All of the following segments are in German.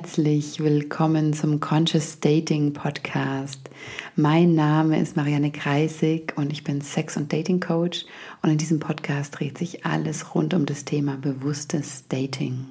herzlich willkommen zum Conscious Dating Podcast. Mein Name ist Marianne Kreisig und ich bin Sex- und Dating Coach und in diesem Podcast dreht sich alles rund um das Thema bewusstes Dating.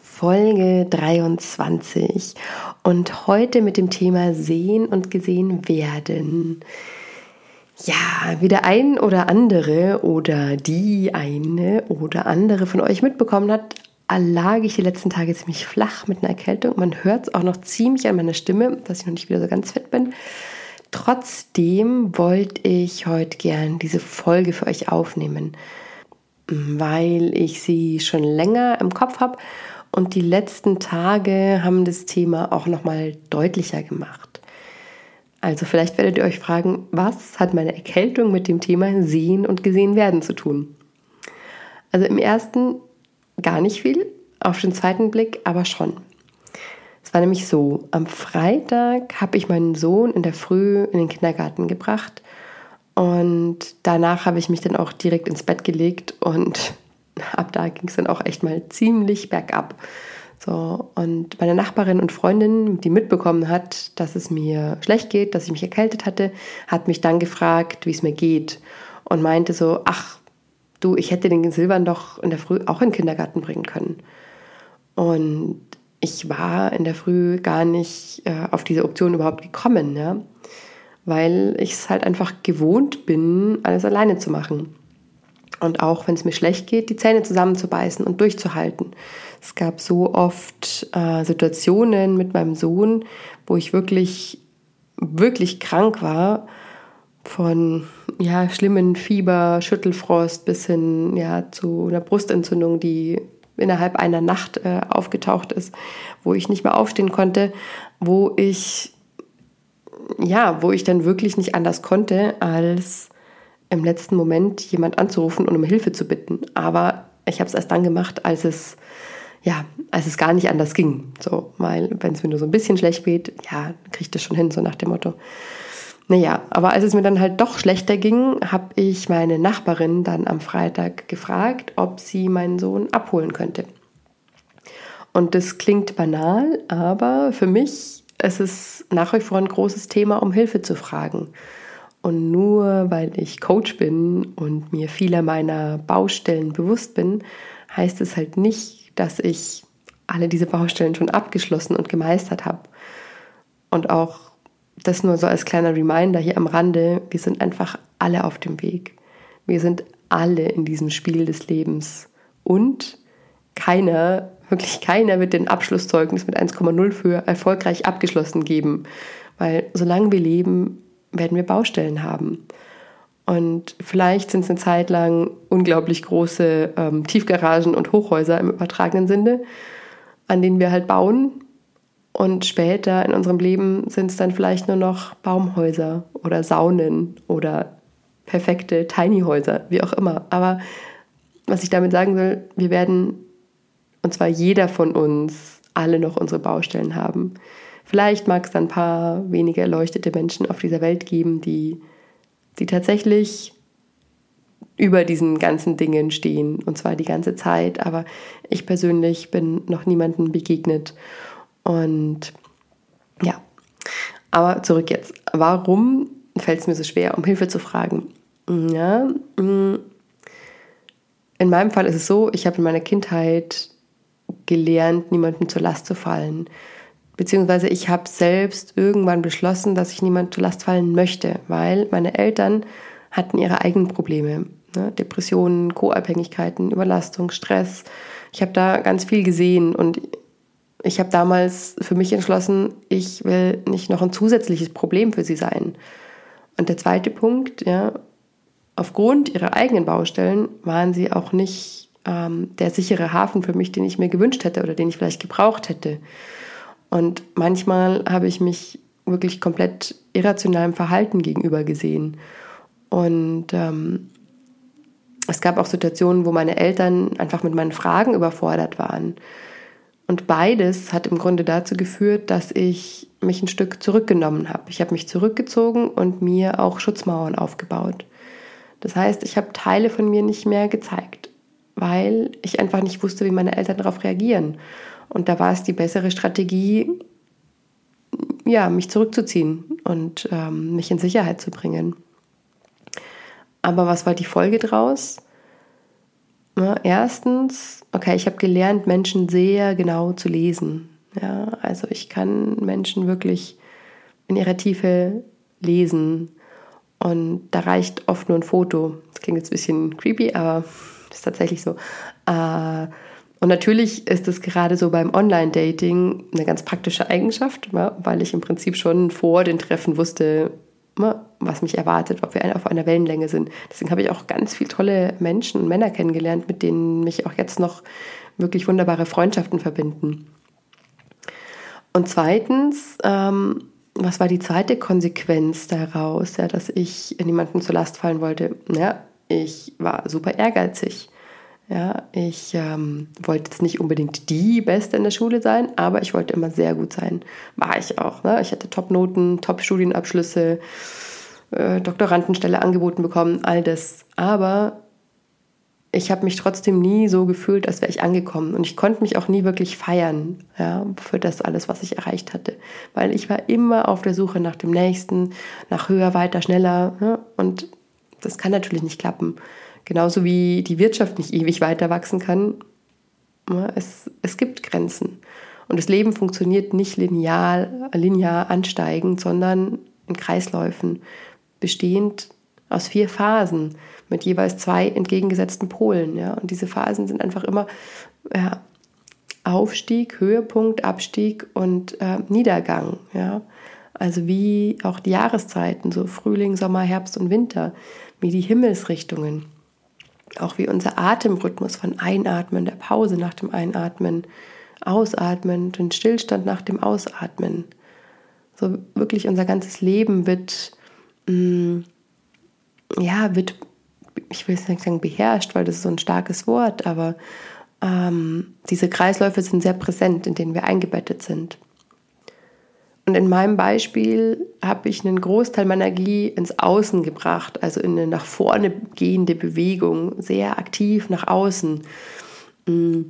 Folge 23 und heute mit dem Thema Sehen und gesehen werden. Ja, wie der ein oder andere oder die eine oder andere von euch mitbekommen hat, lag ich die letzten Tage ziemlich flach mit einer Erkältung. Man hört es auch noch ziemlich an meiner Stimme, dass ich noch nicht wieder so ganz fit bin. Trotzdem wollte ich heute gern diese Folge für euch aufnehmen, weil ich sie schon länger im Kopf habe und die letzten Tage haben das Thema auch noch mal deutlicher gemacht. Also vielleicht werdet ihr euch fragen, was hat meine Erkältung mit dem Thema sehen und gesehen werden zu tun? Also im ersten gar nicht viel, auf den zweiten Blick aber schon. Es war nämlich so, am Freitag habe ich meinen Sohn in der Früh in den Kindergarten gebracht und danach habe ich mich dann auch direkt ins Bett gelegt und ab da ging es dann auch echt mal ziemlich bergab. So, und meine Nachbarin und Freundin, die mitbekommen hat, dass es mir schlecht geht, dass ich mich erkältet hatte, hat mich dann gefragt, wie es mir geht und meinte so, ach, du, ich hätte den Silbern doch in der Früh auch in den Kindergarten bringen können. Und ich war in der Früh gar nicht äh, auf diese Option überhaupt gekommen, ja? weil ich es halt einfach gewohnt bin, alles alleine zu machen. Und auch wenn es mir schlecht geht, die Zähne zusammenzubeißen und durchzuhalten. Es gab so oft äh, Situationen mit meinem Sohn, wo ich wirklich, wirklich krank war von ja, schlimmen Fieber, Schüttelfrost bis hin ja, zu einer Brustentzündung, die innerhalb einer Nacht äh, aufgetaucht ist, wo ich nicht mehr aufstehen konnte, wo ich ja, wo ich dann wirklich nicht anders konnte, als im letzten Moment jemand anzurufen und um Hilfe zu bitten. Aber ich habe es erst dann gemacht, als es ja, als es gar nicht anders ging. So, weil wenn es mir nur so ein bisschen schlecht geht, ja, kriege ich das schon hin, so nach dem Motto. Naja, aber als es mir dann halt doch schlechter ging, habe ich meine Nachbarin dann am Freitag gefragt, ob sie meinen Sohn abholen könnte. Und das klingt banal, aber für mich ist es nach wie vor ein großes Thema, um Hilfe zu fragen. Und nur weil ich Coach bin und mir vieler meiner Baustellen bewusst bin, heißt es halt nicht, dass ich alle diese Baustellen schon abgeschlossen und gemeistert habe. Und auch das nur so als kleiner Reminder hier am Rande, wir sind einfach alle auf dem Weg. Wir sind alle in diesem Spiel des Lebens. Und keiner, wirklich keiner wird den Abschlusszeugnis mit 1,0 für erfolgreich abgeschlossen geben. Weil solange wir leben, werden wir Baustellen haben. Und vielleicht sind es eine Zeit lang unglaublich große ähm, Tiefgaragen und Hochhäuser im übertragenen Sinne, an denen wir halt bauen und später in unserem Leben sind es dann vielleicht nur noch Baumhäuser oder Saunen oder perfekte Tiny-Häuser, wie auch immer. Aber was ich damit sagen will, wir werden, und zwar jeder von uns, alle noch unsere Baustellen haben. Vielleicht mag es dann ein paar wenige erleuchtete Menschen auf dieser Welt geben, die, die tatsächlich über diesen ganzen Dingen stehen, und zwar die ganze Zeit. Aber ich persönlich bin noch niemandem begegnet. Und ja, aber zurück jetzt. Warum fällt es mir so schwer, um Hilfe zu fragen? Ja, mm, in meinem Fall ist es so, ich habe in meiner Kindheit gelernt, niemandem zur Last zu fallen. Beziehungsweise ich habe selbst irgendwann beschlossen, dass ich niemandem zur Last fallen möchte, weil meine Eltern hatten ihre eigenen Probleme. Ne? Depressionen, Co-Abhängigkeiten, Überlastung, Stress. Ich habe da ganz viel gesehen und ich habe damals für mich entschlossen, ich will nicht noch ein zusätzliches Problem für sie sein. Und der zweite Punkt, ja, aufgrund ihrer eigenen Baustellen waren sie auch nicht ähm, der sichere Hafen für mich, den ich mir gewünscht hätte oder den ich vielleicht gebraucht hätte. Und manchmal habe ich mich wirklich komplett irrationalem Verhalten gegenüber gesehen. Und ähm, es gab auch Situationen, wo meine Eltern einfach mit meinen Fragen überfordert waren. Und beides hat im Grunde dazu geführt, dass ich mich ein Stück zurückgenommen habe. Ich habe mich zurückgezogen und mir auch Schutzmauern aufgebaut. Das heißt, ich habe Teile von mir nicht mehr gezeigt, weil ich einfach nicht wusste, wie meine Eltern darauf reagieren. Und da war es die bessere Strategie, ja, mich zurückzuziehen und ähm, mich in Sicherheit zu bringen. Aber was war die Folge draus? Ja, erstens, okay, ich habe gelernt, Menschen sehr genau zu lesen. Ja, also ich kann Menschen wirklich in ihrer Tiefe lesen. Und da reicht oft nur ein Foto. Das klingt jetzt ein bisschen creepy, aber das ist tatsächlich so. Äh, und natürlich ist es gerade so beim Online-Dating eine ganz praktische Eigenschaft, weil ich im Prinzip schon vor den Treffen wusste, was mich erwartet, ob wir auf einer Wellenlänge sind. Deswegen habe ich auch ganz viele tolle Menschen und Männer kennengelernt, mit denen mich auch jetzt noch wirklich wunderbare Freundschaften verbinden. Und zweitens, ähm, was war die zweite Konsequenz daraus, ja, dass ich niemandem zur Last fallen wollte? Ja, ich war super ehrgeizig. Ja, ich ähm, wollte jetzt nicht unbedingt die Beste in der Schule sein, aber ich wollte immer sehr gut sein. War ich auch. Ne? Ich hatte Top-Noten, Top-Studienabschlüsse, äh, Doktorandenstelle angeboten bekommen, all das. Aber ich habe mich trotzdem nie so gefühlt, als wäre ich angekommen. Und ich konnte mich auch nie wirklich feiern ja, für das alles, was ich erreicht hatte. Weil ich war immer auf der Suche nach dem Nächsten, nach höher, weiter, schneller. Ja? Und das kann natürlich nicht klappen. Genauso wie die Wirtschaft nicht ewig weiter wachsen kann. Es, es gibt Grenzen. Und das Leben funktioniert nicht linear, linear ansteigend, sondern in Kreisläufen, bestehend aus vier Phasen mit jeweils zwei entgegengesetzten Polen. Ja? Und diese Phasen sind einfach immer ja, Aufstieg, Höhepunkt, Abstieg und äh, Niedergang. Ja? Also wie auch die Jahreszeiten, so Frühling, Sommer, Herbst und Winter, wie die Himmelsrichtungen auch wie unser Atemrhythmus von Einatmen, der Pause nach dem Einatmen, Ausatmen, den Stillstand nach dem Ausatmen. So wirklich unser ganzes Leben wird, mh, mm, ja, wird, ich will es nicht sagen beherrscht, weil das ist so ein starkes Wort, aber ähm, diese Kreisläufe sind sehr präsent, in denen wir eingebettet sind. Und in meinem Beispiel habe ich einen Großteil meiner Energie ins Außen gebracht, also in eine nach vorne gehende Bewegung, sehr aktiv nach außen. Mm.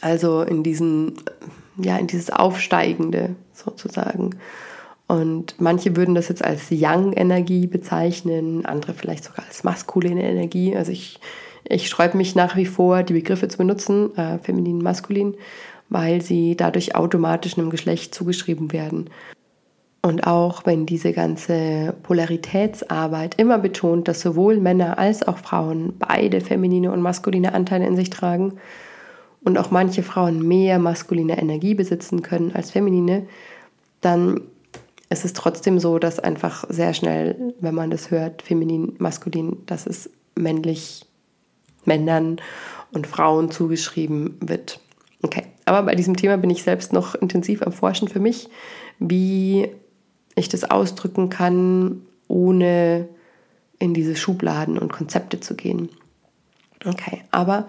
Also in diesen, ja, in dieses Aufsteigende sozusagen. Und manche würden das jetzt als Yang-Energie bezeichnen, andere vielleicht sogar als maskuline Energie. Also ich, ich sträube mich nach wie vor, die Begriffe zu benutzen, äh, feminin, maskulin weil sie dadurch automatisch einem Geschlecht zugeschrieben werden. Und auch wenn diese ganze Polaritätsarbeit immer betont, dass sowohl Männer als auch Frauen beide feminine und maskuline Anteile in sich tragen und auch manche Frauen mehr maskuline Energie besitzen können als feminine, dann ist es trotzdem so, dass einfach sehr schnell, wenn man das hört, feminin, maskulin, dass es männlich Männern und Frauen zugeschrieben wird. Okay, aber bei diesem Thema bin ich selbst noch intensiv am Forschen für mich, wie ich das ausdrücken kann, ohne in diese Schubladen und Konzepte zu gehen. Okay, aber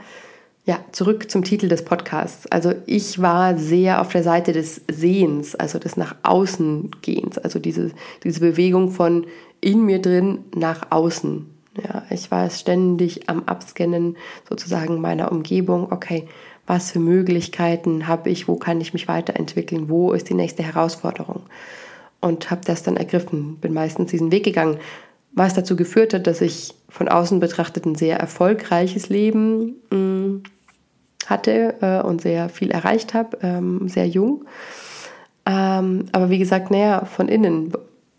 ja, zurück zum Titel des Podcasts. Also ich war sehr auf der Seite des Sehens, also des nach außen Gehens, also diese, diese Bewegung von in mir drin nach außen. Ja, ich war ständig am Abscannen sozusagen meiner Umgebung. Okay, was für Möglichkeiten habe ich, wo kann ich mich weiterentwickeln, wo ist die nächste Herausforderung. Und habe das dann ergriffen, bin meistens diesen Weg gegangen, was dazu geführt hat, dass ich von außen betrachtet ein sehr erfolgreiches Leben mh, mm, hatte äh, und sehr viel erreicht habe, ähm, sehr jung. Ähm, aber wie gesagt, naja, von innen,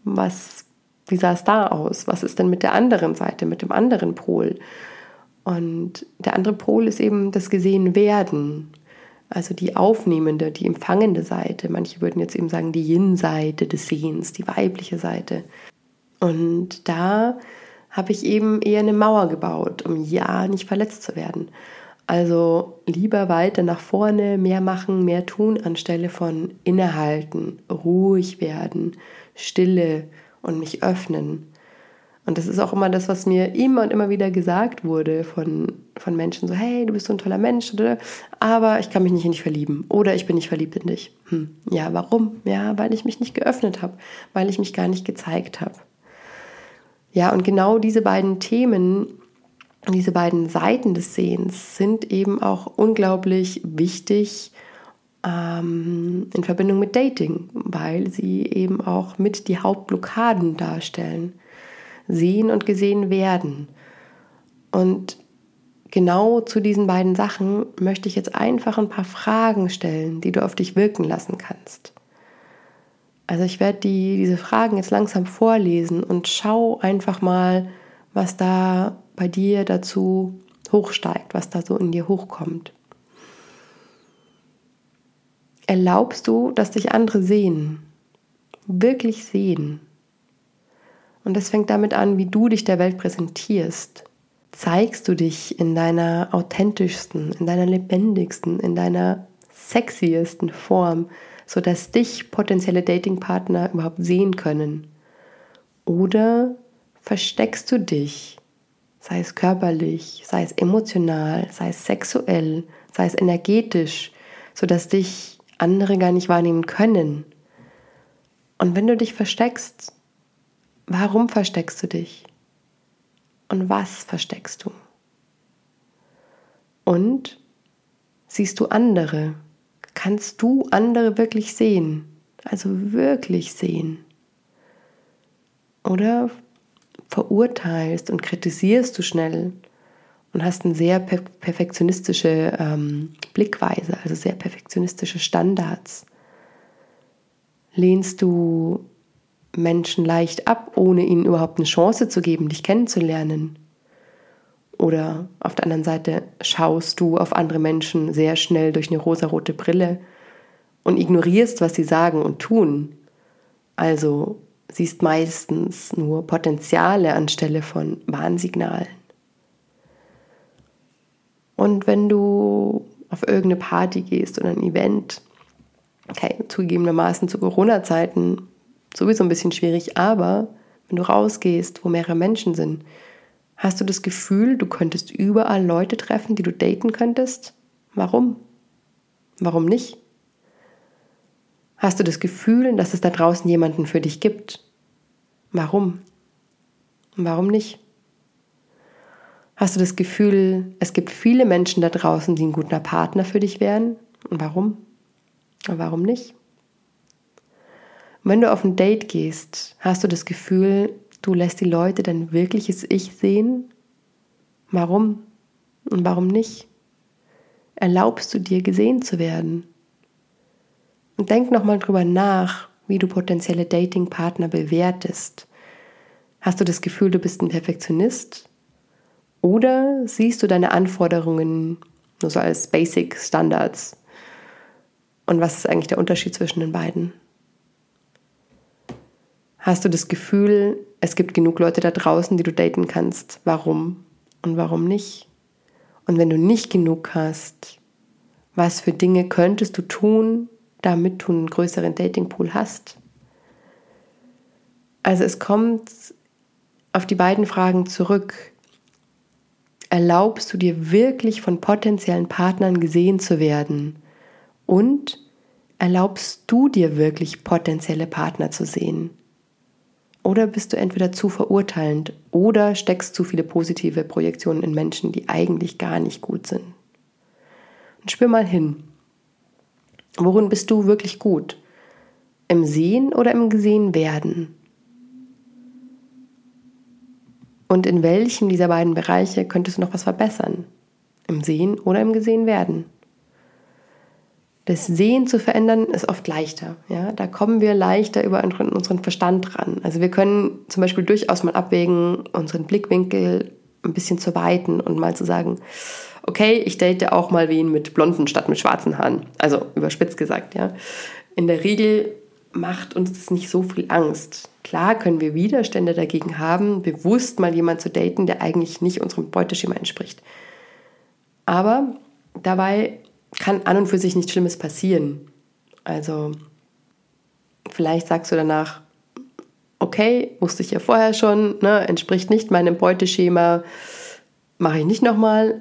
was, wie sah es da aus? Was ist denn mit der anderen Seite, mit dem anderen Pol? Und der andere Pol ist eben das gesehen werden, also die aufnehmende, die empfangende Seite. Manche würden jetzt eben sagen, die Yin-Seite des Sehens, die weibliche Seite. Und da habe ich eben eher eine Mauer gebaut, um ja nicht verletzt zu werden. Also lieber weiter nach vorne, mehr machen, mehr tun, anstelle von innehalten, ruhig werden, Stille und mich öffnen. Und das ist auch immer das, was mir immer und immer wieder gesagt wurde von, von Menschen. So, hey, du bist so ein toller Mensch, aber ich kann mich nicht in dich verlieben. Oder ich bin nicht verliebt in dich. Hm. Ja, warum? Ja, weil ich mich nicht geöffnet habe, weil ich mich gar nicht gezeigt habe. Ja, und genau diese beiden Themen, diese beiden Seiten des Sehens sind eben auch unglaublich wichtig, ähm, in Verbindung mit Dating, weil sie eben auch mit die Hauptblockaden darstellen. Sehen und gesehen werden. Und genau zu diesen beiden Sachen möchte ich jetzt einfach ein paar Fragen stellen, die du auf dich wirken lassen kannst. Also ich werde die, diese Fragen jetzt langsam vorlesen und schau einfach mal, was da bei dir dazu hochsteigt, was da so in dir hochkommt. Erlaubst du, dass dich andere sehen, wirklich sehen? Und das fängt damit an, wie du dich der Welt präsentierst. Zeigst du dich in deiner authentischsten, in deiner lebendigsten, in deiner sexiesten Form, sodass dich potenzielle Datingpartner überhaupt sehen können? Oder versteckst du dich, sei es körperlich, sei es emotional, sei es sexuell, sei es energetisch, sodass dich andere gar nicht wahrnehmen können? Und wenn du dich versteckst, Warum versteckst du dich? Und was versteckst du? Und siehst du andere? Kannst du andere wirklich sehen? Also wirklich sehen? Oder verurteilst und kritisierst du schnell und hast eine sehr per perfektionistische ähm, Blickweise, also sehr perfektionistische Standards? Lehnst du Menschen leicht ab, ohne ihnen überhaupt eine Chance zu geben, dich kennenzulernen. Oder auf der anderen Seite schaust du auf andere Menschen sehr schnell durch eine rosarote Brille und ignorierst, was sie sagen und tun. Also siehst meistens nur Potenziale anstelle von Warnsignalen. Und wenn du auf irgendeine Party gehst oder ein Event, okay, zugegebenermaßen zu Corona-Zeiten sowieso ein bisschen schwierig, aber wenn du rausgehst, wo mehrere Menschen sind, hast du das Gefühl, du könntest überall Leute treffen, die du daten könntest? Warum? Warum nicht? Hast du das Gefühl, dass es da draußen jemanden für dich gibt? Warum? Warum nicht? Hast du das Gefühl, es gibt viele Menschen da draußen, die ein guter Partner für dich wären? Warum? Und warum nicht? Wenn du auf ein Date gehst, hast du das Gefühl, du lässt die Leute dein wirkliches Ich sehen? Warum? Und warum nicht? Erlaubst du dir gesehen zu werden? Und denk nochmal drüber nach, wie du potenzielle Datingpartner bewertest. Hast du das Gefühl, du bist ein Perfektionist? Oder siehst du deine Anforderungen nur so als Basic Standards? Und was ist eigentlich der Unterschied zwischen den beiden? Hast du das Gefühl, es gibt genug Leute da draußen, die du daten kannst? Warum und warum nicht? Und wenn du nicht genug hast, was für Dinge könntest du tun, damit du einen größeren Datingpool hast? Also es kommt auf die beiden Fragen zurück. Erlaubst du dir wirklich von potenziellen Partnern gesehen zu werden? Und erlaubst du dir wirklich potenzielle Partner zu sehen? Oder bist du entweder zu verurteilend oder steckst zu viele positive Projektionen in Menschen, die eigentlich gar nicht gut sind. Und spür mal hin. Worin bist du wirklich gut? Im Sehen oder im Gesehen werden? Und in welchem dieser beiden Bereiche könntest du noch was verbessern? Im Sehen oder im Gesehen werden? das Sehen zu verändern ist oft leichter. Ja? Da kommen wir leichter über unseren Verstand ran. Also wir können zum Beispiel durchaus mal abwägen, unseren Blickwinkel ein bisschen zu weiten und mal zu sagen, okay, ich date auch mal wen mit blonden statt mit schwarzen Haaren. Also überspitzt gesagt, ja. In der Regel macht uns das nicht so viel Angst. Klar können wir Widerstände dagegen haben, bewusst mal jemanden zu daten, der eigentlich nicht unserem Beuteschema entspricht. Aber dabei kann an und für sich nichts Schlimmes passieren. Also vielleicht sagst du danach, okay, wusste ich ja vorher schon, ne, entspricht nicht meinem Beuteschema, mache ich nicht nochmal.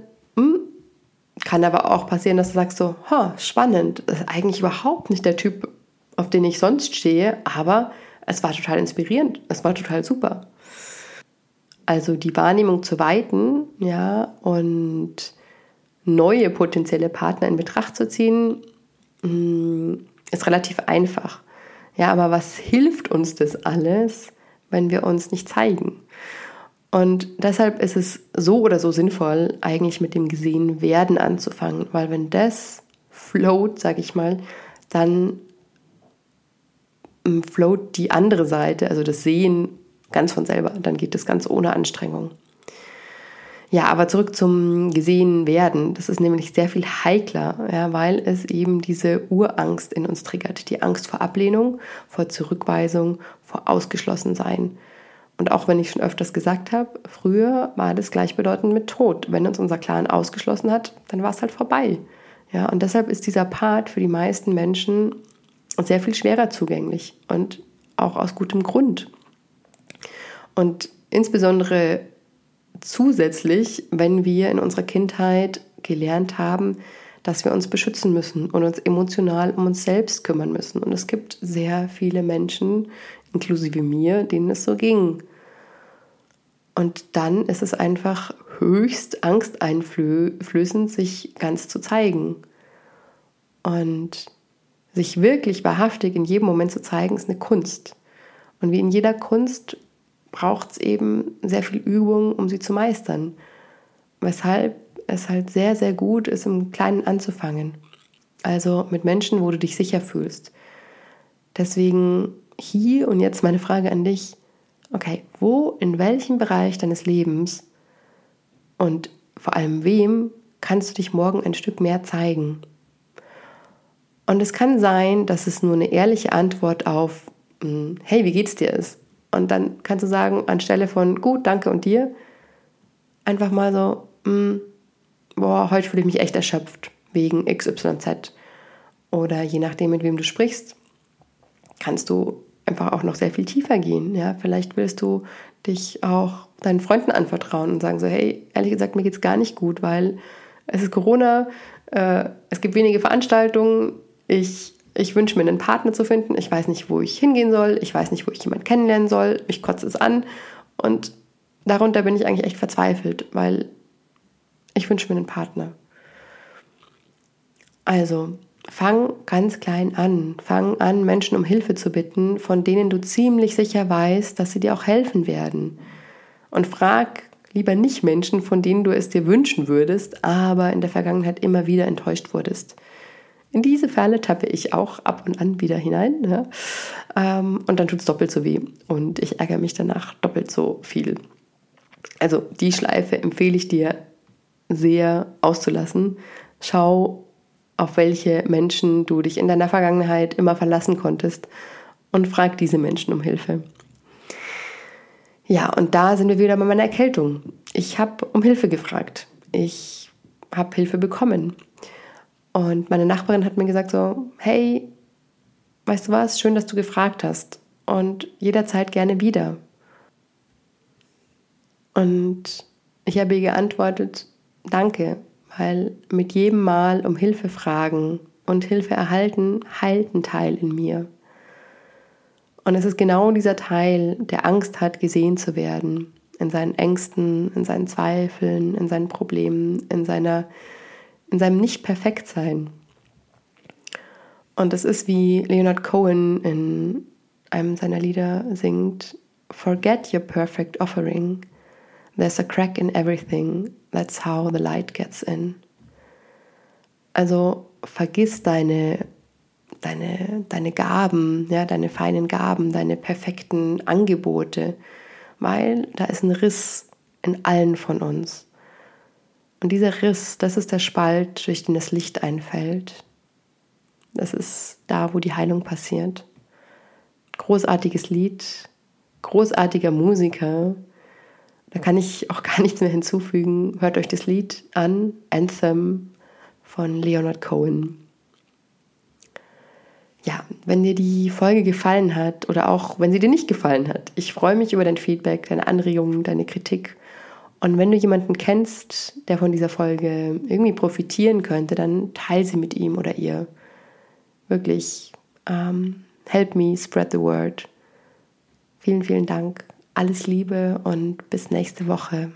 Hm. Kann aber auch passieren, dass du sagst so, spannend, das ist eigentlich überhaupt nicht der Typ, auf den ich sonst stehe, aber es war total inspirierend, es war total super. Also die Wahrnehmung zu weiten, ja, und neue potenzielle Partner in Betracht zu ziehen, mm, ist relativ einfach. Ja, aber was hilft uns das alles, wenn wir uns nicht zeigen? Und deshalb ist es so oder so sinnvoll, eigentlich mit dem gesehen werden anzufangen, weil wenn das float, sage ich mal, dann mm, float die andere Seite, also das Sehen, ganz von selber. Dann geht das ganz ohne Anstrengung. Ja, aber zurück zum gesehen werden. Das ist nämlich sehr viel heikler, ja, weil es eben diese Urangst in uns triggert. Die Angst vor Ablehnung, vor Zurückweisung, vor Ausgeschlossensein. Und auch wenn ich schon öfters gesagt habe, früher war das gleichbedeutend mit Tod. Wenn uns unser Clan ausgeschlossen hat, dann war es halt vorbei. Ja, und deshalb ist dieser Part für die meisten Menschen sehr viel schwerer zugänglich und auch aus gutem Grund. Und insbesondere zusätzlich, wenn wir in unserer Kindheit gelernt haben, dass wir uns beschützen müssen und uns emotional um uns selbst kümmern müssen. Und es gibt sehr viele Menschen, inklusive mir, denen es so ging. Und dann ist es einfach höchst angsteinflößend, sich ganz zu zeigen. Und sich wirklich wahrhaftig in jedem Moment zu zeigen, ist eine Kunst. Und wie in jeder Kunst braucht es eben sehr viel Übung, um sie zu meistern. Weshalb es halt sehr, sehr gut ist, im Kleinen anzufangen. Also mit Menschen, wo du dich sicher fühlst. Deswegen hier und jetzt meine Frage an dich. Okay, wo, in welchem Bereich deines Lebens und vor allem wem kannst du dich morgen ein Stück mehr zeigen? Und es kann sein, dass es nur eine ehrliche Antwort auf hm, Hey, wie geht's dir ist. Und dann kannst du sagen, anstelle von gut, danke und dir, einfach mal so, hm, boah, heute fühle ich mich echt erschöpft wegen XYZ. Oder je nachdem, mit wem du sprichst, kannst du einfach auch noch sehr viel tiefer gehen. Ja? Vielleicht willst du dich auch deinen Freunden anvertrauen und sagen so, hey, ehrlich gesagt, mir geht es gar nicht gut, weil es ist Corona, äh, es gibt wenige Veranstaltungen, ich, ich wünsche mir einen Partner zu finden, ich weiß nicht, wo ich hingehen soll, ich weiß nicht, wo ich jemanden kennenlernen soll, mich kotzt es an und darunter bin ich eigentlich echt verzweifelt, weil ich wünsche mir einen Partner. Also, fang ganz klein an. Fang an, Menschen um Hilfe zu bitten, von denen du ziemlich sicher weißt, dass sie dir auch helfen werden. Und frag lieber nicht Menschen, von denen du es dir wünschen würdest, aber in der Vergangenheit immer wieder enttäuscht wurdest. In diese Falle tappe ich auch ab und an wieder hinein. Ja? Ähm, und dann tut es doppelt so weh. Und ich ärgere mich danach doppelt so viel. Also die Schleife empfehle ich dir sehr auszulassen. Schau, auf welche Menschen du dich in deiner Vergangenheit immer verlassen konntest und frag diese Menschen um Hilfe. Ja, und da sind wir wieder bei meiner Erkältung. Ich habe um Hilfe gefragt. Ich habe Hilfe bekommen. Und meine Nachbarin hat mir gesagt so, hey, weißt du was, schön, dass du gefragt hast und jederzeit gerne wieder. Und ich habe ihr geantwortet, danke, weil mit jedem Mal um Hilfe fragen und Hilfe erhalten heilt ein Teil in mir. Und es ist genau dieser Teil, der Angst hat, gesehen zu werden, in seinen Ängsten, in seinen Zweifeln, in seinen Problemen, in seiner in seinem Nicht-Perfekt-Sein. Und das ist wie Leonard Cohen in einem seiner Lieder singt: Forget your perfect offering. There's a crack in everything. That's how the light gets in. Also vergiss deine, deine, deine Gaben, ja, deine feinen Gaben, deine perfekten Angebote, weil da ist ein Riss in allen von uns. Und dieser Riss, das ist der Spalt, durch den das Licht einfällt. Das ist da, wo die Heilung passiert. Großartiges Lied, großartiger Musiker. Da kann ich auch gar nichts mehr hinzufügen. Hört euch das Lied an, Anthem von Leonard Cohen. Ja, wenn dir die Folge gefallen hat oder auch wenn sie dir nicht gefallen hat, ich freue mich über dein Feedback, deine Anregungen, deine Kritik und wenn du jemanden kennst, der von dieser Folge irgendwie profitieren könnte, dann teile sie mit ihm oder ihr. Wirklich, um, help me spread the word. Vielen, vielen Dank. Alles Liebe und bis nächste Woche.